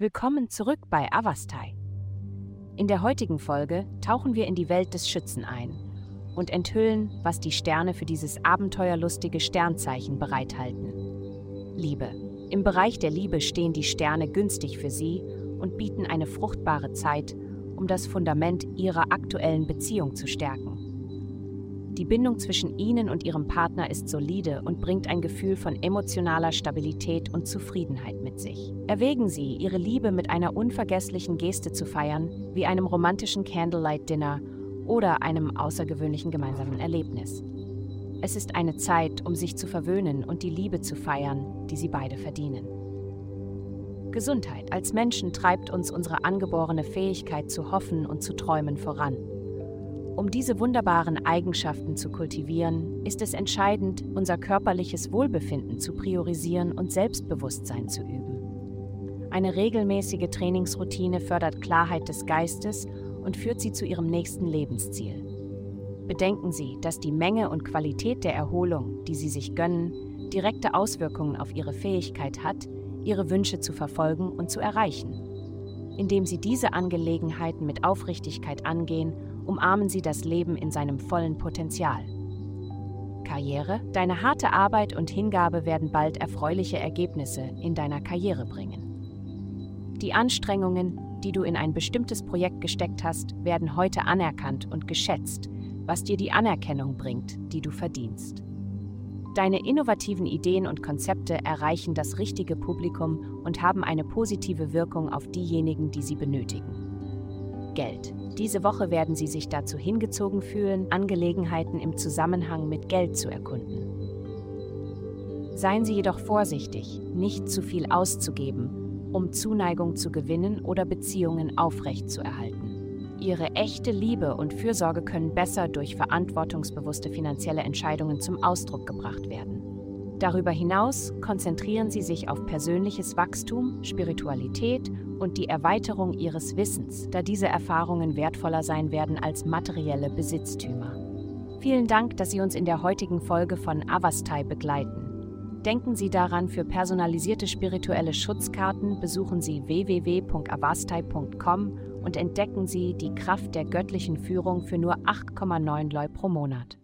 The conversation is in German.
Willkommen zurück bei Avastai. In der heutigen Folge tauchen wir in die Welt des Schützen ein und enthüllen, was die Sterne für dieses abenteuerlustige Sternzeichen bereithalten. Liebe. Im Bereich der Liebe stehen die Sterne günstig für Sie und bieten eine fruchtbare Zeit, um das Fundament Ihrer aktuellen Beziehung zu stärken. Die Bindung zwischen Ihnen und Ihrem Partner ist solide und bringt ein Gefühl von emotionaler Stabilität und Zufriedenheit mit sich. Erwägen Sie, Ihre Liebe mit einer unvergesslichen Geste zu feiern, wie einem romantischen Candlelight-Dinner oder einem außergewöhnlichen gemeinsamen Erlebnis. Es ist eine Zeit, um sich zu verwöhnen und die Liebe zu feiern, die Sie beide verdienen. Gesundheit. Als Menschen treibt uns unsere angeborene Fähigkeit zu hoffen und zu träumen voran. Um diese wunderbaren Eigenschaften zu kultivieren, ist es entscheidend, unser körperliches Wohlbefinden zu priorisieren und Selbstbewusstsein zu üben. Eine regelmäßige Trainingsroutine fördert Klarheit des Geistes und führt sie zu ihrem nächsten Lebensziel. Bedenken Sie, dass die Menge und Qualität der Erholung, die Sie sich gönnen, direkte Auswirkungen auf Ihre Fähigkeit hat, Ihre Wünsche zu verfolgen und zu erreichen. Indem Sie diese Angelegenheiten mit Aufrichtigkeit angehen umarmen sie das Leben in seinem vollen Potenzial. Karriere, deine harte Arbeit und Hingabe werden bald erfreuliche Ergebnisse in deiner Karriere bringen. Die Anstrengungen, die du in ein bestimmtes Projekt gesteckt hast, werden heute anerkannt und geschätzt, was dir die Anerkennung bringt, die du verdienst. Deine innovativen Ideen und Konzepte erreichen das richtige Publikum und haben eine positive Wirkung auf diejenigen, die sie benötigen. Geld. Diese Woche werden Sie sich dazu hingezogen fühlen, Angelegenheiten im Zusammenhang mit Geld zu erkunden. Seien Sie jedoch vorsichtig, nicht zu viel auszugeben, um Zuneigung zu gewinnen oder Beziehungen aufrechtzuerhalten. Ihre echte Liebe und Fürsorge können besser durch verantwortungsbewusste finanzielle Entscheidungen zum Ausdruck gebracht werden. Darüber hinaus konzentrieren Sie sich auf persönliches Wachstum, Spiritualität und die Erweiterung Ihres Wissens, da diese Erfahrungen wertvoller sein werden als materielle Besitztümer. Vielen Dank, dass Sie uns in der heutigen Folge von Avastai begleiten. Denken Sie daran, für personalisierte spirituelle Schutzkarten besuchen Sie www.avastai.com und entdecken Sie die Kraft der göttlichen Führung für nur 8,9 Leu pro Monat.